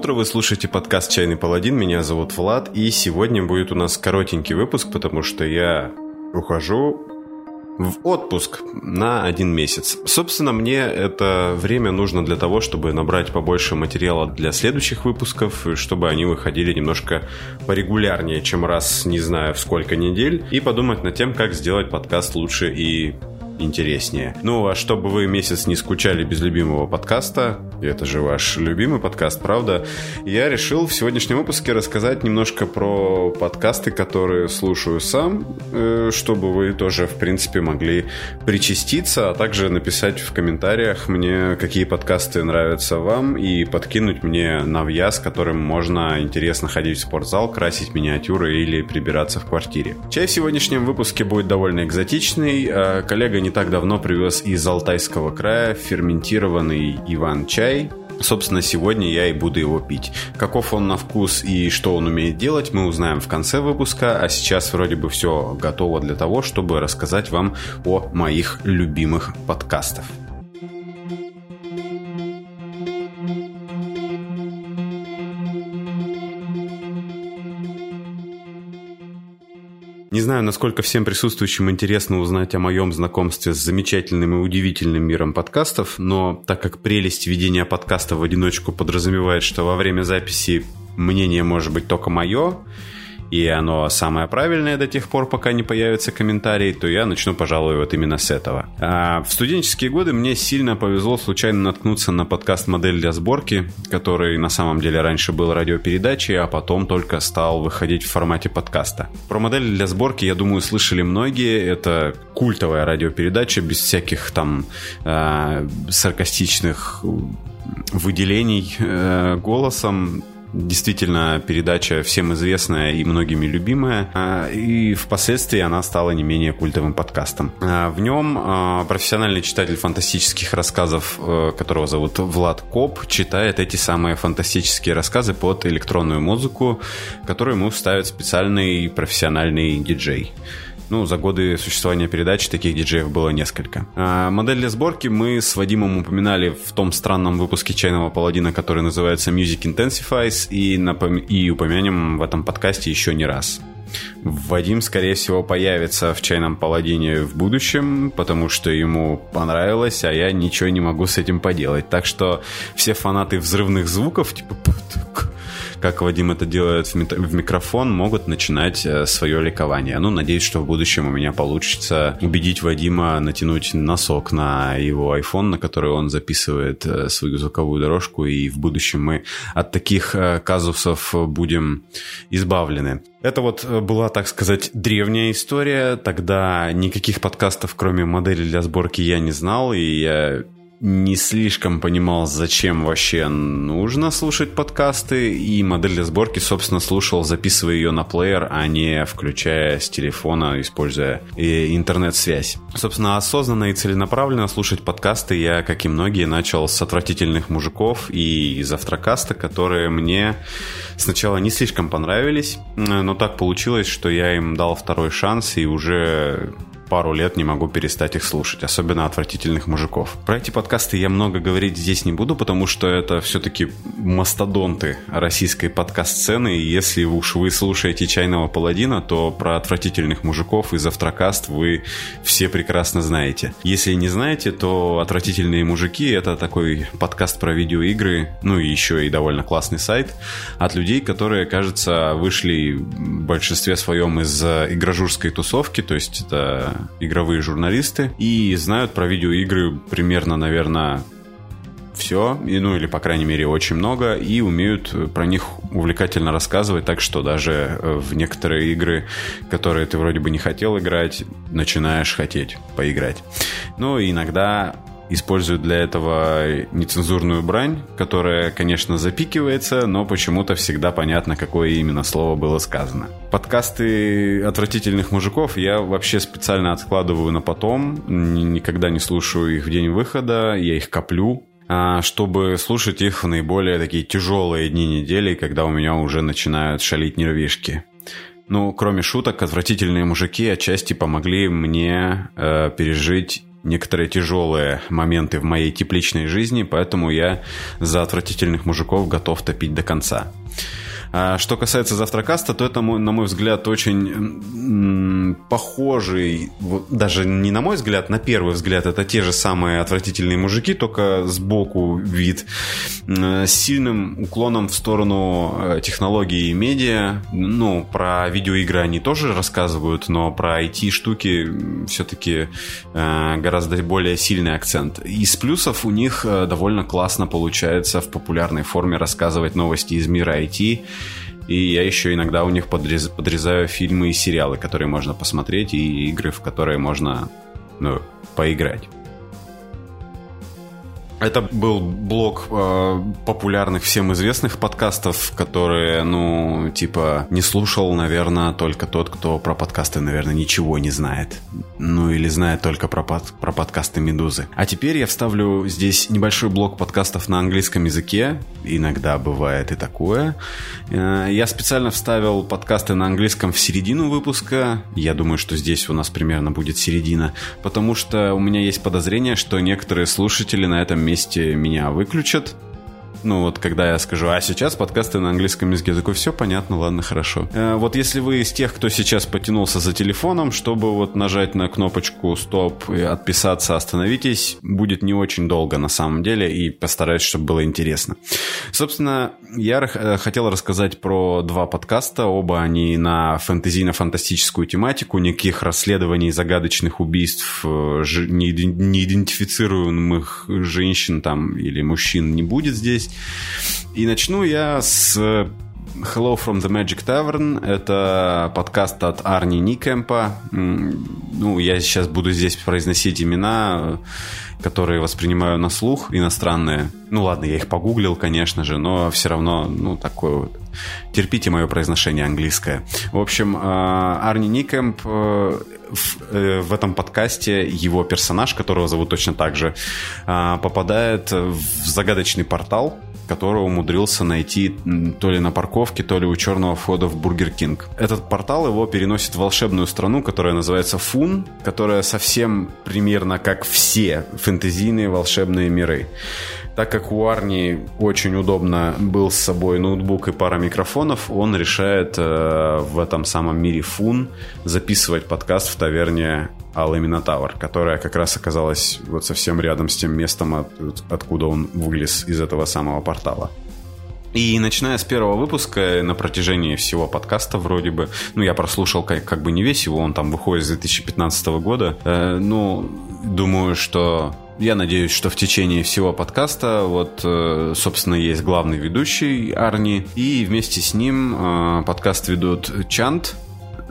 утро, вы слушаете подкаст «Чайный паладин», меня зовут Влад, и сегодня будет у нас коротенький выпуск, потому что я ухожу в отпуск на один месяц. Собственно, мне это время нужно для того, чтобы набрать побольше материала для следующих выпусков, чтобы они выходили немножко порегулярнее, чем раз, не знаю, в сколько недель, и подумать над тем, как сделать подкаст лучше и интереснее. Ну, а чтобы вы месяц не скучали без любимого подкаста, это же ваш любимый подкаст, правда, я решил в сегодняшнем выпуске рассказать немножко про подкасты, которые слушаю сам, э, чтобы вы тоже, в принципе, могли причаститься, а также написать в комментариях мне, какие подкасты нравятся вам, и подкинуть мне навья, с которым можно интересно ходить в спортзал, красить миниатюры или прибираться в квартире. Чай в сегодняшнем выпуске будет довольно экзотичный. А коллега не так давно привез из Алтайского края ферментированный Иван-чай. Собственно, сегодня я и буду его пить. Каков он на вкус и что он умеет делать, мы узнаем в конце выпуска, а сейчас вроде бы все готово для того, чтобы рассказать вам о моих любимых подкастах. Не знаю, насколько всем присутствующим интересно узнать о моем знакомстве с замечательным и удивительным миром подкастов, но так как прелесть ведения подкаста в одиночку подразумевает, что во время записи мнение может быть только мое, и оно самое правильное до тех пор, пока не появятся комментарии, то я начну, пожалуй, вот именно с этого. А в студенческие годы мне сильно повезло случайно наткнуться на подкаст «Модель для сборки», который на самом деле раньше был радиопередачей, а потом только стал выходить в формате подкаста. Про «Модель для сборки», я думаю, слышали многие. Это культовая радиопередача без всяких там э, саркастичных выделений э, голосом Действительно, передача всем известная и многими любимая. А, и впоследствии она стала не менее культовым подкастом. А, в нем а, профессиональный читатель фантастических рассказов, э, которого зовут Влад Коп, читает эти самые фантастические рассказы под электронную музыку, которую ему ставит специальный профессиональный диджей. Ну, за годы существования передачи таких диджеев было несколько. А, модель для сборки мы с Вадимом упоминали в том странном выпуске «Чайного паладина», который называется Music Intensifies, и, напом... и упомянем в этом подкасте еще не раз. Вадим, скорее всего, появится в «Чайном паладине» в будущем, потому что ему понравилось, а я ничего не могу с этим поделать. Так что все фанаты взрывных звуков, типа как Вадим это делает в микрофон, могут начинать э, свое ликование. Ну, надеюсь, что в будущем у меня получится убедить Вадима натянуть носок на его iPhone, на который он записывает э, свою звуковую дорожку, и в будущем мы от таких э, казусов будем избавлены. Это вот была, так сказать, древняя история. Тогда никаких подкастов, кроме модели для сборки, я не знал, и я не слишком понимал, зачем вообще нужно слушать подкасты, и модель для сборки, собственно, слушал, записывая ее на плеер, а не включая с телефона, используя интернет-связь. Собственно, осознанно и целенаправленно слушать подкасты я, как и многие, начал с отвратительных мужиков и из автокаста, которые мне сначала не слишком понравились, но так получилось, что я им дал второй шанс и уже пару лет не могу перестать их слушать, особенно отвратительных мужиков. Про эти подкасты я много говорить здесь не буду, потому что это все-таки мастодонты российской подкаст-сцены, и если уж вы слушаете «Чайного паладина», то про отвратительных мужиков из Автокаст вы все прекрасно знаете. Если не знаете, то «Отвратительные мужики» — это такой подкаст про видеоигры, ну и еще и довольно классный сайт от людей, которые, кажется, вышли в большинстве своем из игрожурской тусовки, то есть это игровые журналисты и знают про видеоигры примерно, наверное, все, и, ну или, по крайней мере, очень много, и умеют про них увлекательно рассказывать, так что даже э, в некоторые игры, которые ты вроде бы не хотел играть, начинаешь хотеть поиграть. Ну, иногда используют для этого нецензурную брань, которая, конечно, запикивается, но почему-то всегда понятно, какое именно слово было сказано. Подкасты отвратительных мужиков я вообще специально откладываю на потом, никогда не слушаю их в день выхода, я их коплю, а, чтобы слушать их в наиболее такие тяжелые дни недели, когда у меня уже начинают шалить нервишки. Ну, кроме шуток, отвратительные мужики отчасти помогли мне э, пережить некоторые тяжелые моменты в моей тепличной жизни, поэтому я за отвратительных мужиков готов топить до конца. А что касается завтракаста, то это, на мой взгляд, очень похожий, даже не на мой взгляд, на первый взгляд, это те же самые отвратительные мужики, только сбоку вид, с сильным уклоном в сторону э, технологий и медиа. Ну, про видеоигры они тоже рассказывают, но про IT-штуки все-таки э, гораздо более сильный акцент. Из плюсов у них э, довольно классно получается в популярной форме рассказывать новости из мира IT, и я еще иногда у них подрез, подрезаю фильмы и сериалы, которые можно посмотреть, и игры, в которые можно ну, поиграть. Это был блок э, популярных всем известных подкастов, которые, ну, типа, не слушал, наверное, только тот, кто про подкасты, наверное, ничего не знает. Ну, или знает только про, под, про подкасты «Медузы». А теперь я вставлю здесь небольшой блок подкастов на английском языке. Иногда бывает и такое. Э, я специально вставил подкасты на английском в середину выпуска. Я думаю, что здесь у нас примерно будет середина. Потому что у меня есть подозрение, что некоторые слушатели на этом месте меня выключат, ну вот когда я скажу, а сейчас подкасты на английском языке, такой, все понятно, ладно, хорошо. Э, вот если вы из тех, кто сейчас потянулся за телефоном, чтобы вот нажать на кнопочку стоп и отписаться, остановитесь, будет не очень долго на самом деле и постараюсь, чтобы было интересно. Собственно, я э, хотел рассказать про два подкаста, оба они на фэнтезийно-фантастическую тематику, никаких расследований загадочных убийств э, неидентифицируемых женщин там или мужчин не будет здесь. И начну я с Hello from the Magic Tavern. Это подкаст от Арни Никемпа. Ну, я сейчас буду здесь произносить имена, которые воспринимаю на слух, иностранные. Ну, ладно, я их погуглил, конечно же, но все равно, ну, такое вот. Терпите мое произношение английское. В общем, а, Арни Никемп э, э, в этом подкасте его персонаж, которого зовут точно так же, попадает в загадочный портал, которого умудрился найти то ли на парковке, то ли у черного входа в Burger King. Этот портал его переносит в волшебную страну, которая называется Foon, которая совсем примерно как все фэнтезийные волшебные миры. Так как у Арни очень удобно был с собой ноутбук и пара микрофонов, он решает э, в этом самом мире Foon записывать подкаст в таверне Алла Минотавр, которая как раз оказалась вот совсем рядом с тем местом, от, откуда он вылез из этого самого портала. И начиная с первого выпуска, на протяжении всего подкаста вроде бы, ну, я прослушал как, как бы не весь его, он там выходит с 2015 года, э, ну, думаю, что я надеюсь, что в течение всего подкаста вот, э, собственно, есть главный ведущий Арни, и вместе с ним э, подкаст ведут Чант,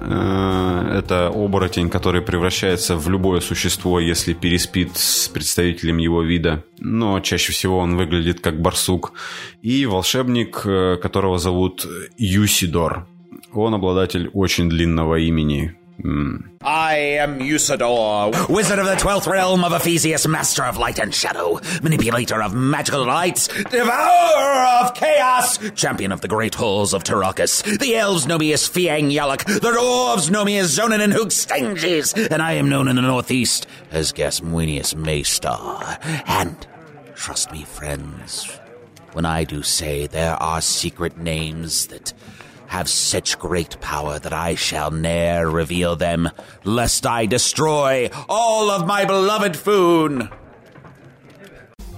это оборотень, который превращается в любое существо, если переспит с представителем его вида. Но чаще всего он выглядит как барсук. И волшебник, э, которого зовут Юсидор. Он обладатель очень длинного имени. I am Usador, wizard of the twelfth realm of Ephesius, master of light and shadow, manipulator of magical lights, devourer of chaos, champion of the great halls of Tarakas. The elves know me as Fiang Yalak, the dwarves know me as Zonin and Hoogstanges, and I am known in the northeast as Gasmuinius Maystar. And, trust me, friends, when I do say there are secret names that have such great power that I shall ne'er reveal them, lest I destroy all of my beloved Foon.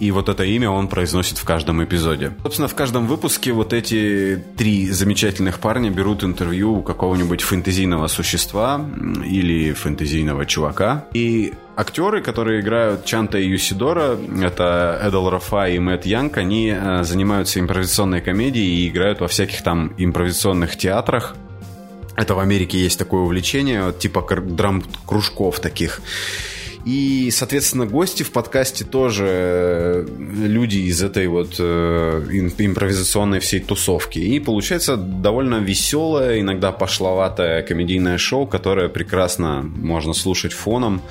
И вот это имя он произносит в каждом эпизоде. Собственно, в каждом выпуске вот эти три замечательных парня берут интервью у какого-нибудь фэнтезийного существа или фэнтезийного чувака. И актеры, которые играют Чанта и Юсидора, это Эдел Рафа и Мэтт Янг, они э, занимаются импровизационной комедией и играют во всяких там импровизационных театрах. Это в Америке есть такое увлечение, типа драм-кружков таких. И, соответственно, гости в подкасте тоже э, люди из этой вот э, импровизационной всей тусовки. И получается довольно веселое, иногда пошловатое комедийное шоу, которое прекрасно можно слушать фоном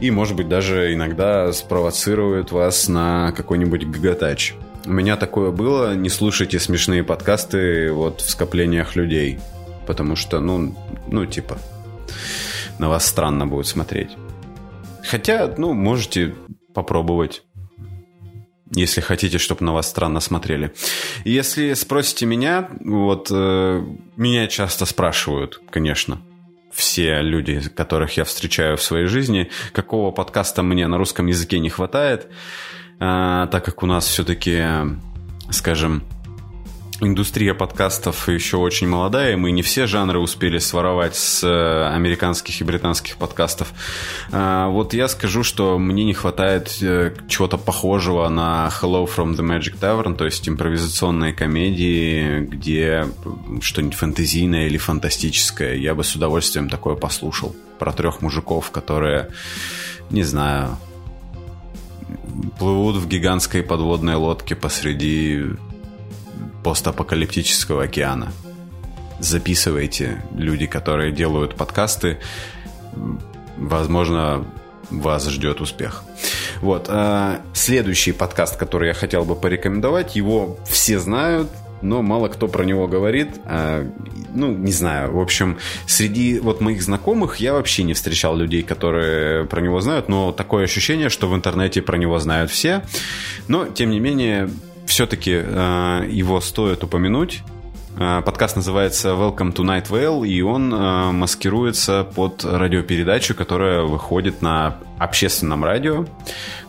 и, может быть, даже иногда спровоцирует вас на какой-нибудь гагатач. У меня такое было, не слушайте смешные подкасты вот в скоплениях людей, потому что, ну, ну, типа, на вас странно будет смотреть. Хотя, ну, можете попробовать если хотите, чтобы на вас странно смотрели. Если спросите меня, вот э, меня часто спрашивают, конечно, все люди, которых я встречаю в своей жизни, какого подкаста мне на русском языке не хватает, э, так как у нас все-таки, скажем, индустрия подкастов еще очень молодая, и мы не все жанры успели своровать с э, американских и британских подкастов. А, вот я скажу, что мне не хватает э, чего-то похожего на Hello from the Magic Tavern, то есть импровизационные комедии, где что-нибудь фэнтезийное или фантастическое. Я бы с удовольствием такое послушал. Про трех мужиков, которые, не знаю, плывут в гигантской подводной лодке посреди постапокалиптического океана. Записывайте люди, которые делают подкасты. Возможно, вас ждет успех. Вот. А, следующий подкаст, который я хотел бы порекомендовать, его все знают, но мало кто про него говорит. А, ну, не знаю. В общем, среди вот моих знакомых я вообще не встречал людей, которые про него знают, но такое ощущение, что в интернете про него знают все. Но, тем не менее, все-таки э, его стоит упомянуть. Э, подкаст называется Welcome to Night Vale, и он э, маскируется под радиопередачу, которая выходит на общественном радио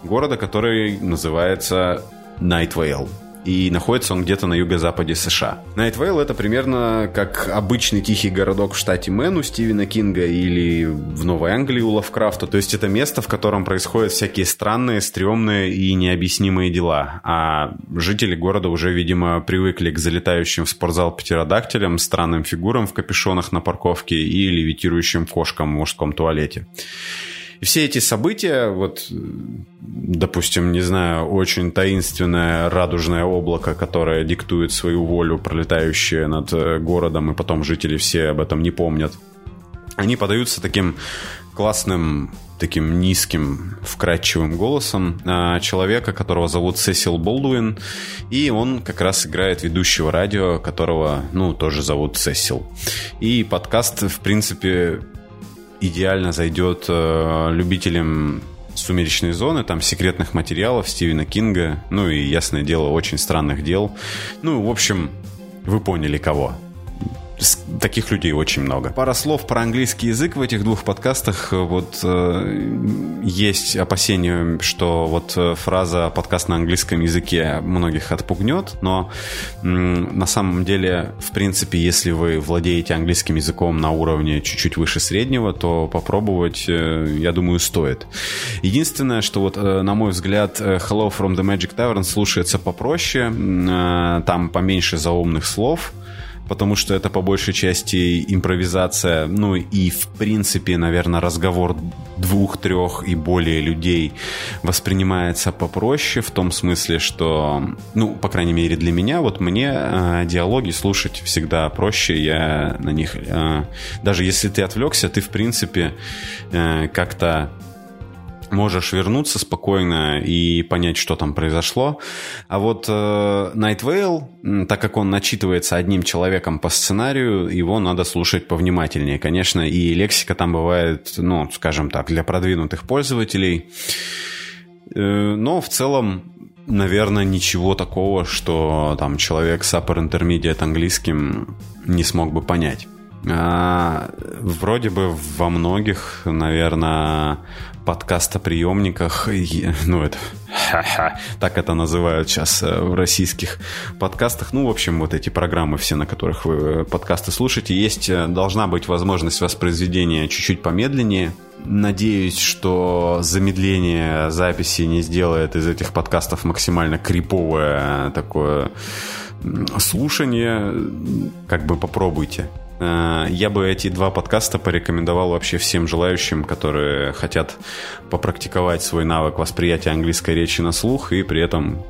города, который называется Night Vale и находится он где-то на юго-западе США. Night Vale это примерно как обычный тихий городок в штате Мэн у Стивена Кинга или в Новой Англии у Лавкрафта. То есть это место, в котором происходят всякие странные, стрёмные и необъяснимые дела. А жители города уже, видимо, привыкли к залетающим в спортзал птеродактилям, странным фигурам в капюшонах на парковке и левитирующим кошкам в мужском туалете. И все эти события, вот, допустим, не знаю, очень таинственное радужное облако, которое диктует свою волю, пролетающее над э, городом, и потом жители все об этом не помнят, они подаются таким классным таким низким, вкрадчивым голосом а, человека, которого зовут Сесил Болдуин, и он как раз играет ведущего радио, которого, ну, тоже зовут Сесил. И подкаст, в принципе, идеально зайдет э, любителям «Сумеречной зоны», там секретных материалов Стивена Кинга, ну и, ясное дело, очень странных дел. Ну, в общем, вы поняли кого таких людей очень много. Пара слов про английский язык в этих двух подкастах. Вот э, есть опасение, что вот э, фраза подкаст на английском языке многих отпугнет, но э, на самом деле, в принципе, если вы владеете английским языком на уровне чуть-чуть выше среднего, то попробовать, э, я думаю, стоит. Единственное, что вот, э, на мой взгляд, э, Hello from the Magic Tavern слушается попроще, э, там поменьше заумных слов, потому что это по большей части импровизация, ну и в принципе, наверное, разговор двух-трех и более людей воспринимается попроще в том смысле, что, ну, по крайней мере для меня, вот мне э, диалоги слушать всегда проще, я на них, э, даже если ты отвлекся, ты в принципе э, как-то можешь вернуться спокойно и понять, что там произошло. А вот э, Night Vale, так как он начитывается одним человеком по сценарию, его надо слушать повнимательнее, конечно, и лексика там бывает, ну, скажем так, для продвинутых пользователей. Э, но в целом наверное, ничего такого, что там человек с upper intermediate английским не смог бы понять. А, вроде бы во многих, наверное, подкастоприемниках, ну это, так это называют сейчас э, в российских подкастах, ну, в общем, вот эти программы все, на которых вы э, подкасты слушаете, есть, э, должна быть возможность воспроизведения чуть-чуть помедленнее, Надеюсь, что замедление записи не сделает из этих подкастов максимально криповое такое слушание. Как бы попробуйте. Э, я бы эти два подкаста порекомендовал вообще всем желающим, которые хотят попрактиковать свой навык восприятия английской речи на слух и при этом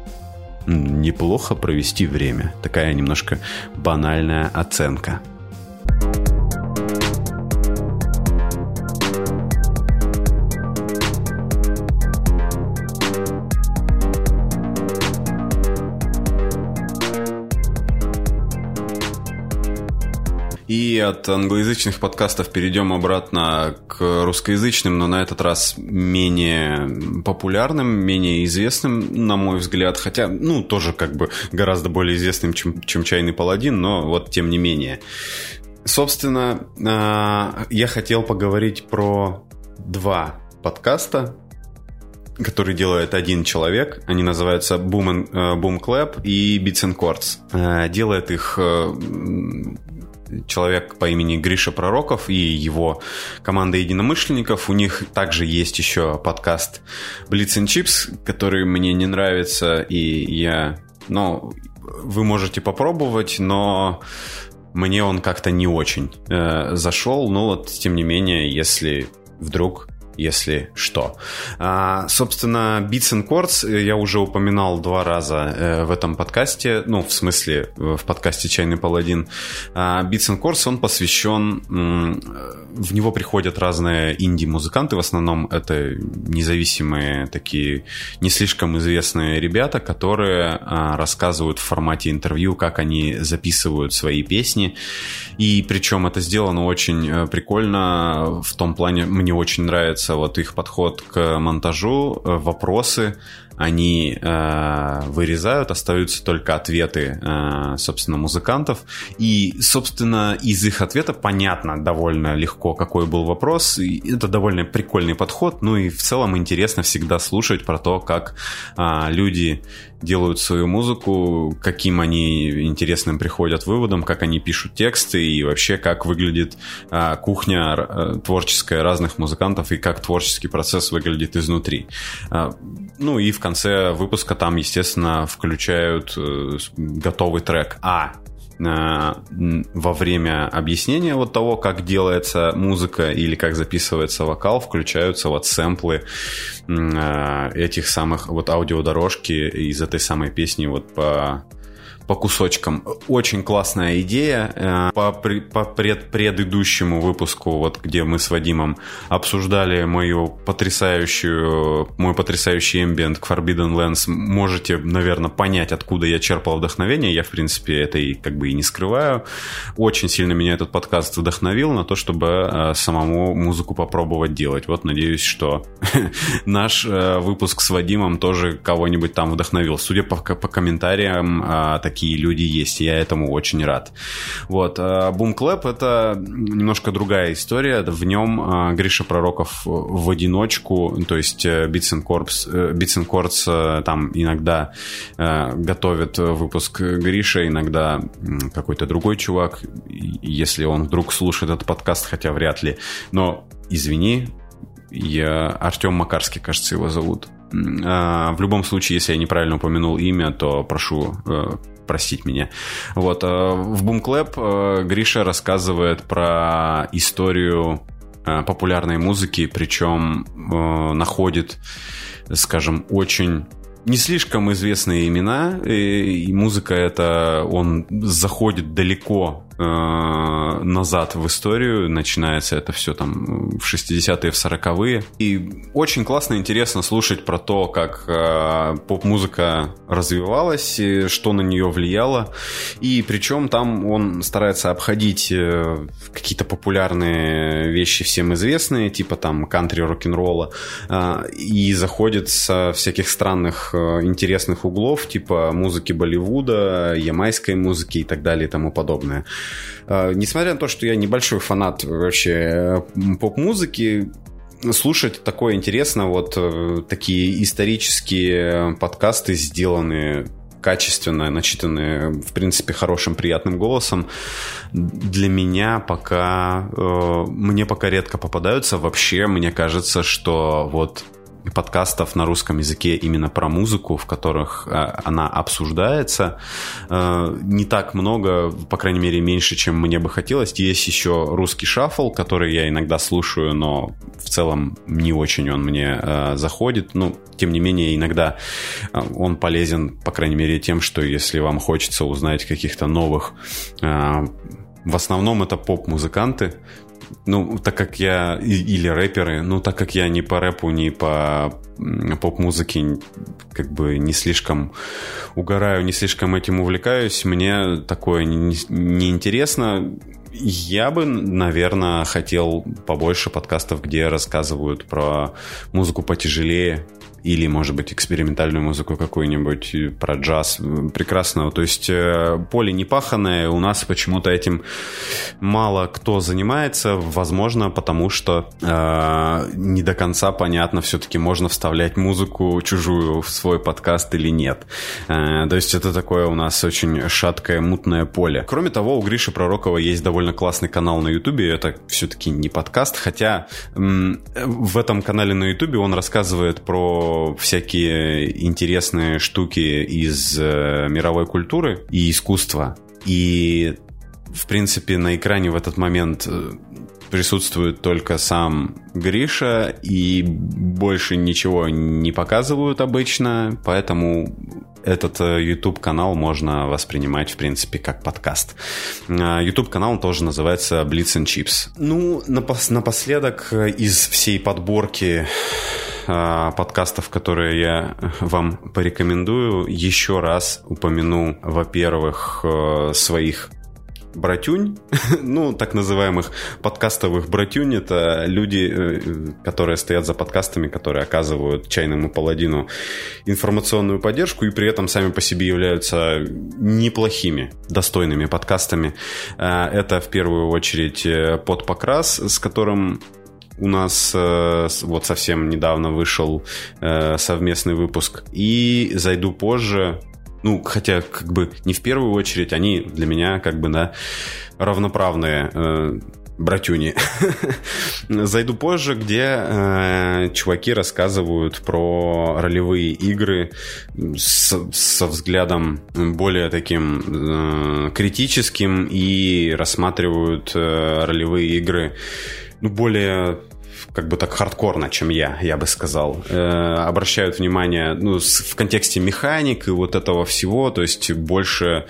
неплохо провести время. Такая немножко банальная оценка. И И от англоязычных подкастов перейдем обратно к русскоязычным, но на этот раз менее популярным, менее известным, на мой взгляд. Хотя, ну, тоже как бы гораздо более известным, чем, чем «Чайный паладин», но вот тем не менее. Собственно, а, я хотел поговорить про два подкаста, который делает один человек. Они называются Boom, and, uh, Boom Clap и Beats and Chords. Uh, делает их uh, человек по имени Гриша Пророков и его команда единомышленников. У них также есть еще подкаст Blitz and Chips, который мне не нравится, и я... Ну, вы можете попробовать, но мне он как-то не очень э, зашел. Но вот, тем не менее, если вдруг если что. А, собственно, Beats and Chords я уже упоминал два раза э, в этом подкасте, ну, в смысле, в подкасте «Чайный паладин». А, Beats and Chords, он посвящен... В него приходят разные инди-музыканты, в основном это независимые такие, не слишком известные ребята, которые а, рассказывают в формате интервью, как они записывают свои песни. И причем это сделано очень э, прикольно. В том плане, мне очень нравится вот их подход к монтажу, э, вопросы, они э, вырезают, остаются только ответы, э, собственно, музыкантов. И, собственно, из их ответа понятно довольно легко, какой был вопрос. И это довольно прикольный подход. Ну и в целом интересно всегда слушать про то, как э, люди делают свою музыку, каким они интересным приходят выводом, как они пишут тексты и вообще как выглядит э, кухня э, творческая разных музыкантов и как творческий процесс выглядит изнутри. Э, ну и в конце выпуска там, естественно, включают э, готовый трек. А во время объяснения вот того, как делается музыка или как записывается вокал, включаются вот сэмплы э, этих самых вот аудиодорожки из этой самой песни вот по по кусочкам. Очень классная идея. Э, по, по пред, предыдущему выпуску, вот где мы с Вадимом обсуждали мою потрясающую, мой потрясающий эмбиент к Forbidden Lands, можете, наверное, понять, откуда я черпал вдохновение. Я, в принципе, это и как бы и не скрываю. Очень сильно меня этот подкаст вдохновил на то, чтобы э, самому музыку попробовать делать. Вот, надеюсь, что наш э, выпуск с Вадимом тоже кого-нибудь там вдохновил. Судя по, по комментариям, такие люди есть, я этому очень рад. Вот, Boom Clap это немножко другая история, в нем а, Гриша Пророков в одиночку, то есть э, Beats and Corps, э, Beats э, там иногда готовит выпуск Гриша, иногда какой-то другой чувак, если он вдруг слушает этот подкаст, хотя вряд ли, но извини, я Артем Макарский, кажется, его зовут. В любом случае, если я неправильно упомянул имя, то прошу простить меня. Вот, э, в Boom Clap э, Гриша рассказывает про историю э, популярной музыки, причем находит, скажем, очень не слишком известные имена, и музыка это он заходит далеко назад в историю. Начинается это все там в 60-е, в 40-е. И очень классно и интересно слушать про то, как э, поп-музыка развивалась, что на нее влияло. И причем там он старается обходить э, какие-то популярные вещи всем известные, типа там кантри рок-н-ролла, э, и заходит со всяких странных э, интересных углов, типа музыки Болливуда, ямайской музыки и так далее и тому подобное. А, несмотря на то, что я небольшой фанат вообще э, поп-музыки, слушать такое интересно, вот э, такие исторические подкасты, сделанные качественно, начитанные, в принципе, хорошим, приятным голосом, для меня пока, э, мне пока редко попадаются. Вообще, мне кажется, что вот подкастов на русском языке именно про музыку, в которых э, она обсуждается. Э, не так много, по крайней мере, меньше, чем мне бы хотелось. Есть еще русский шаффл, который я иногда слушаю, но в целом не очень он мне э, заходит. Ну, тем не менее, иногда он полезен, по крайней мере, тем, что если вам хочется узнать каких-то новых в основном это поп-музыканты, ну, так как я... Или рэперы, ну, так как я ни по рэпу, ни по поп-музыке как бы не слишком угораю, не слишком этим увлекаюсь, мне такое неинтересно. Не Я бы, наверное, хотел побольше подкастов, где рассказывают про музыку потяжелее, или, может быть, экспериментальную музыку какую-нибудь э, про джаз прекрасного. То есть э, поле не паханное, у нас почему-то этим мало кто занимается, возможно, потому что э, не до конца понятно все-таки, можно вставлять музыку чужую в свой подкаст или нет. Э, то есть это такое у нас очень шаткое, мутное поле. Кроме того, у Гриши Пророкова есть довольно классный канал на Ютубе, это все-таки не подкаст, хотя э, в этом канале на Ютубе он рассказывает про всякие интересные штуки из э, мировой культуры и искусства. И, в принципе, на экране в этот момент э, присутствует только сам Гриша, и больше ничего не показывают обычно, поэтому этот э, YouTube-канал можно воспринимать, в принципе, как подкаст. YouTube-канал тоже называется Blitz and Chips. Ну, напоследок из всей подборки а, подкастов, которые я вам порекомендую, еще раз упомяну, во-первых, э, своих братюнь, ну, так называемых подкастовых братюнь, это люди, э, которые стоят за подкастами, которые оказывают чайному паладину информационную поддержку и при этом сами по себе являются неплохими, достойными подкастами. Это в первую очередь подпокрас, с которым у нас э, вот совсем недавно вышел э, совместный выпуск. И зайду позже. Ну, хотя, как бы, не в первую очередь, они для меня, как бы, да, равноправные э, братюни. Зайду позже, где э, чуваки рассказывают про ролевые игры с, со взглядом более таким э, критическим и рассматривают э, ролевые игры ну, более как бы так хардкорно, чем я, я бы сказал. Э, обращают внимание ну, с, в контексте механик и вот этого всего, то есть больше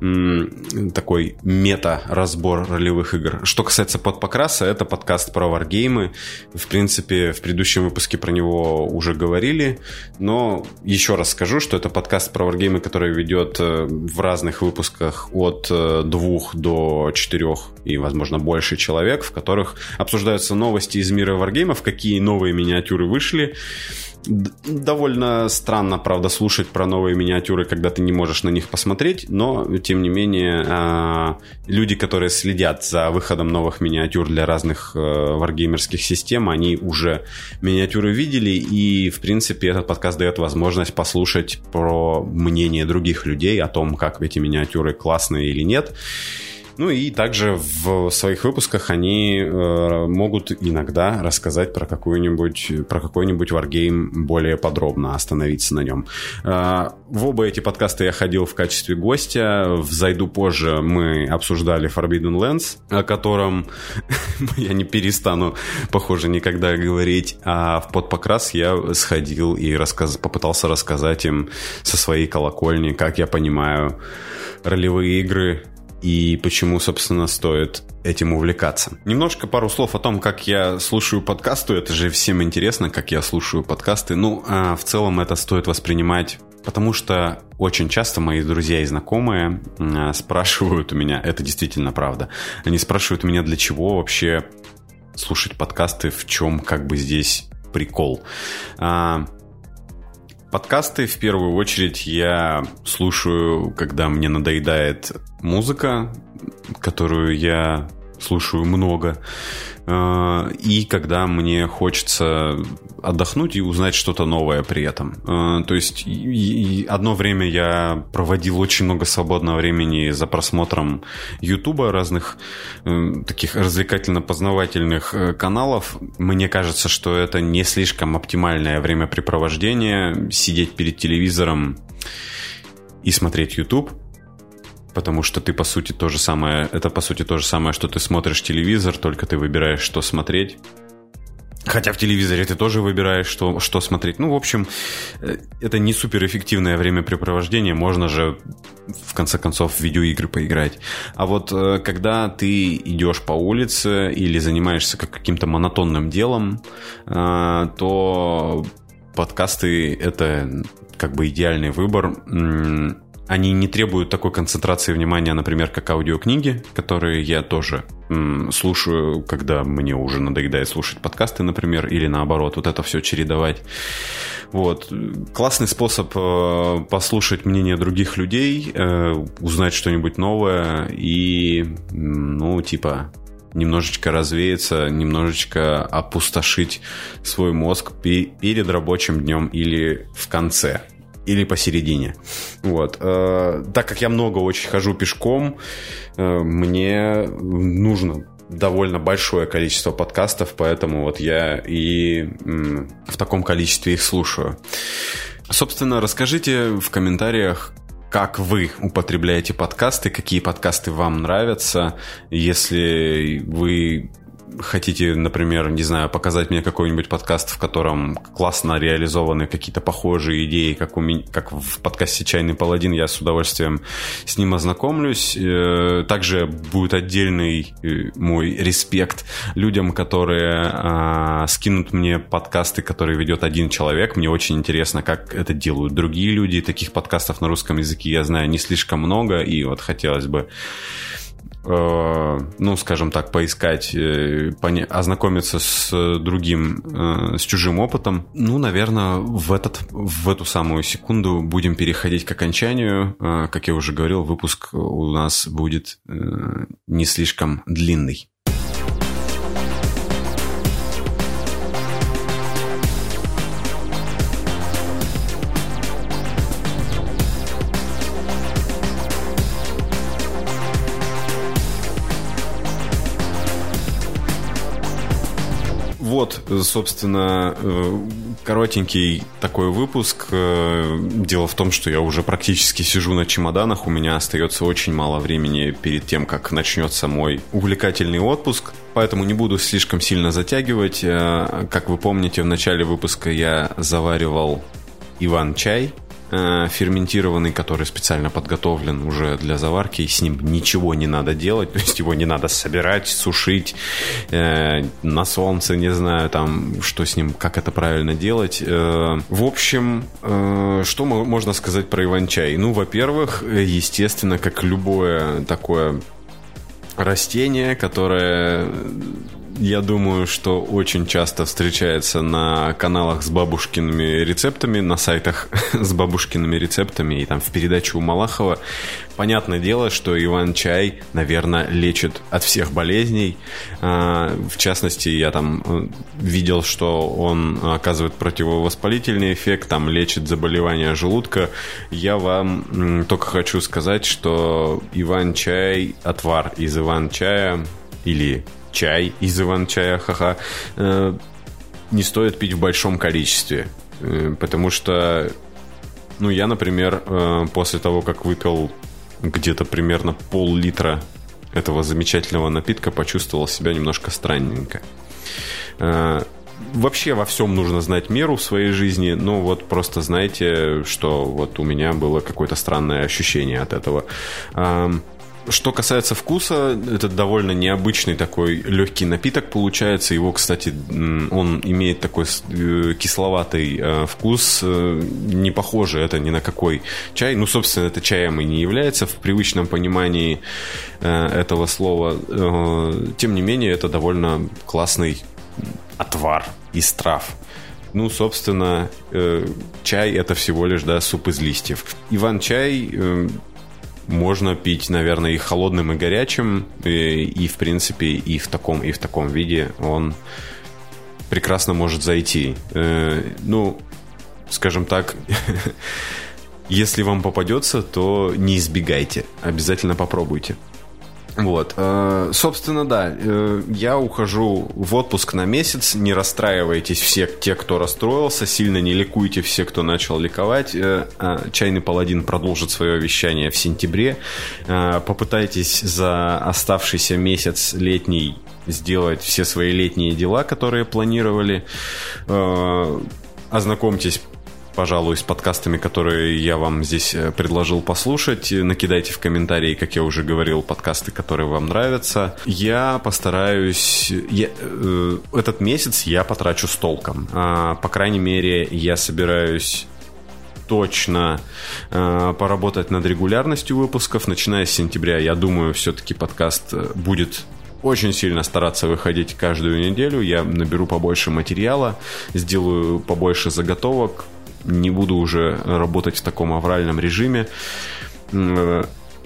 м, такой мета-разбор ролевых игр. Что касается подпокраса, это подкаст про варгеймы. В принципе, в предыдущем выпуске про него уже говорили, но еще раз скажу, что это подкаст про варгеймы, который ведет э, в разных выпусках от э, двух до четырех и, возможно, больше человек, в которых обсуждаются новости из мира варгеймов, какие новые миниатюры вышли. Довольно странно, правда, слушать про новые миниатюры, когда ты не можешь на них посмотреть, но, тем не менее, а, люди, которые следят за выходом новых миниатюр для разных э, варгеймерских систем, они уже миниатюры видели, и, в принципе, этот подкаст дает возможность послушать про мнение других людей о том, как эти миниатюры классные или нет. Ну и также в своих выпусках они э, могут иногда рассказать про какую-нибудь про какой-нибудь варгейм более подробно, остановиться на нем. Э, в оба эти подкаста я ходил в качестве гостя. В «Зайду позже» мы обсуждали Forbidden Lands, о котором я не перестану, похоже, никогда говорить. А в подпокрас я сходил и рассказ... попытался рассказать им со своей колокольни, как я понимаю ролевые игры и почему, собственно, стоит этим увлекаться. Немножко пару слов о том, как я слушаю подкасты. Это же всем интересно, как я слушаю подкасты. Ну, а в целом это стоит воспринимать Потому что очень часто мои друзья и знакомые а, спрашивают у меня, это действительно правда, они спрашивают меня, для чего вообще слушать подкасты, в чем как бы здесь прикол. А, подкасты в первую очередь я слушаю, когда мне надоедает музыка, которую я слушаю много. Э, и когда мне хочется отдохнуть и узнать что-то новое при этом. Э, то есть одно время я проводил очень много свободного времени за просмотром Ютуба, разных э, таких развлекательно-познавательных каналов. Мне кажется, что это не слишком оптимальное времяпрепровождение сидеть перед телевизором и смотреть YouTube потому что ты, по сути, то же самое, это, по сути, то же самое, что ты смотришь телевизор, только ты выбираешь, что смотреть. Хотя в телевизоре ты тоже выбираешь, что, что смотреть. Ну, в общем, э, это не суперэффективное времяпрепровождение. Можно же, в конце концов, в видеоигры поиграть. А вот э, когда ты идешь по улице или занимаешься каким-то монотонным делом, э, то подкасты — это как бы идеальный выбор они не требуют такой концентрации внимания, например, как аудиокниги, которые я тоже м, слушаю, когда мне уже надоедает слушать подкасты, например, или наоборот, вот это все чередовать. Вот. Классный способ э, послушать мнение других людей, э, узнать что-нибудь новое и, ну, типа, немножечко развеяться, немножечко опустошить свой мозг перед рабочим днем или в конце или посередине. Вот. Э, так как я много очень хожу пешком, э, мне нужно довольно большое количество подкастов, поэтому вот я и в таком количестве их слушаю. Собственно, расскажите в комментариях, как вы употребляете подкасты, какие подкасты вам нравятся. Если вы хотите, например, не знаю, показать мне какой-нибудь подкаст, в котором классно реализованы какие-то похожие идеи, как, у меня, как в подкасте «Чайный паладин», я с удовольствием с ним ознакомлюсь. Э, также будет отдельный э, мой респект людям, которые а, скинут мне подкасты, которые ведет один человек. Мне очень интересно, как это делают другие люди. Таких подкастов на русском языке я знаю не слишком много, и вот хотелось бы ну, скажем так, поискать, э, ознакомиться с другим, э, с чужим опытом. Ну, наверное, в, этот, в эту самую секунду будем переходить к окончанию. Как я уже говорил, выпуск у нас будет не слишком длинный. Вот, собственно, э, коротенький такой выпуск. Э, дело в том, что я уже практически сижу на чемоданах. У меня остается очень мало времени перед тем, как начнется мой увлекательный отпуск. Поэтому не буду слишком сильно затягивать. Э, как вы помните, в начале выпуска я заваривал Иван-чай – ферментированный, который специально подготовлен уже для заварки, и с ним ничего не надо делать, то есть его не надо собирать, сушить э, на солнце, не знаю, там, что с ним, как это правильно делать. Э, в общем, э, что можно сказать про иван-чай? Ну, во-первых, естественно, как любое такое растение, которое я думаю, что очень часто встречается на каналах с бабушкиными рецептами, на сайтах с бабушкиными рецептами и там в передаче у Малахова. Понятное дело, что Иван-чай, наверное, лечит от всех болезней. А, в частности, я там э, видел, что он оказывает противовоспалительный эффект, там лечит заболевания желудка. Я вам только хочу сказать, что Иван-чай, отвар из Иван-чая или чай из иван-чая, ха-ха, э, не стоит пить в большом количестве. Э, потому что, ну, я, например, э, после того, как выпил где-то примерно пол-литра этого замечательного напитка, почувствовал себя немножко странненько вообще во всем нужно знать меру в своей жизни, но вот просто знайте, что вот у меня было какое-то странное ощущение от этого. Что касается вкуса, это довольно необычный такой легкий напиток получается. Его, кстати, он имеет такой э, кисловатый э, вкус, э, не похоже это ни на какой чай. Ну, собственно, это чаем и не является в привычном понимании этого слова. Тем не менее, это довольно классный отвар из трав. Ну, собственно, чай это всего лишь да, суп из листьев. Иван-чай можно пить, наверное, и холодным, и горячим, и, и в принципе и в таком, и в таком виде он прекрасно может зайти. Э, ну, скажем так, если вам попадется, то не избегайте, обязательно попробуйте. Вот, э, собственно, да, э, я ухожу в отпуск на месяц. Не расстраивайтесь все те, кто расстроился, сильно не ликуйте все, кто начал ликовать. Э, а Чайный паладин продолжит свое вещание в сентябре. Попытайтесь за оставшийся месяц летний сделать все свои летние дела, которые планировали. Ознакомьтесь пожалуй, с подкастами, которые я вам здесь э, предложил послушать. Накидайте в комментарии, как я уже говорил, подкасты, которые вам нравятся. Я постараюсь... Я, э, этот месяц я потрачу с толком. А, по крайней мере, я собираюсь точно э, поработать над регулярностью выпусков. Начиная с сентября, я думаю, все-таки подкаст э, будет очень сильно стараться выходить каждую неделю. Я наберу побольше материала, сделаю побольше заготовок, не буду уже работать в таком авральном режиме.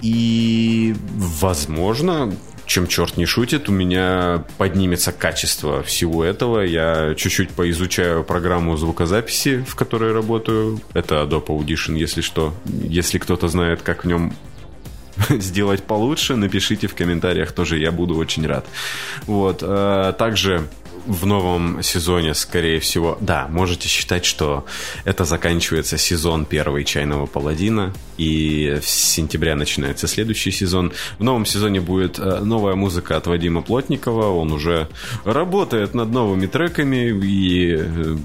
И, возможно, чем черт не шутит, у меня поднимется качество всего этого. Я чуть-чуть поизучаю программу звукозаписи, в которой работаю. Это Adobe Audition, если что. Если кто-то знает, как в нем сделать получше, напишите в комментариях тоже, я буду очень рад. Вот. Э, также в новом сезоне, скорее всего, да, можете считать, что это заканчивается сезон первый «Чайного паладина», и с сентября начинается следующий сезон. В новом сезоне будет э, новая музыка от Вадима Плотникова, он уже работает над новыми треками, и э,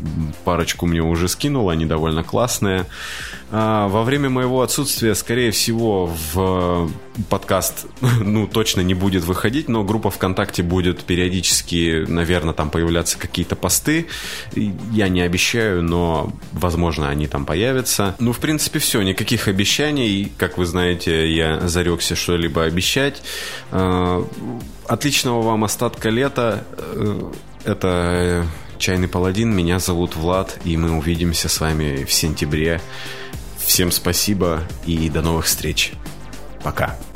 парочку мне уже скинул, они довольно классные. А, во время моего отсутствия, скорее всего, в подкаст, ну, точно не будет выходить, но группа ВКонтакте будет периодически, наверное, там появляться какие-то посты. Я не обещаю, но, возможно, они там появятся. Ну, в принципе, все, никаких обещаний. Как вы знаете, я зарекся что-либо обещать. А, отличного вам остатка лета. Э, это Чайный Паладин, меня зовут Влад, и мы увидимся с вами в сентябре. Всем спасибо и до новых встреч. Пока.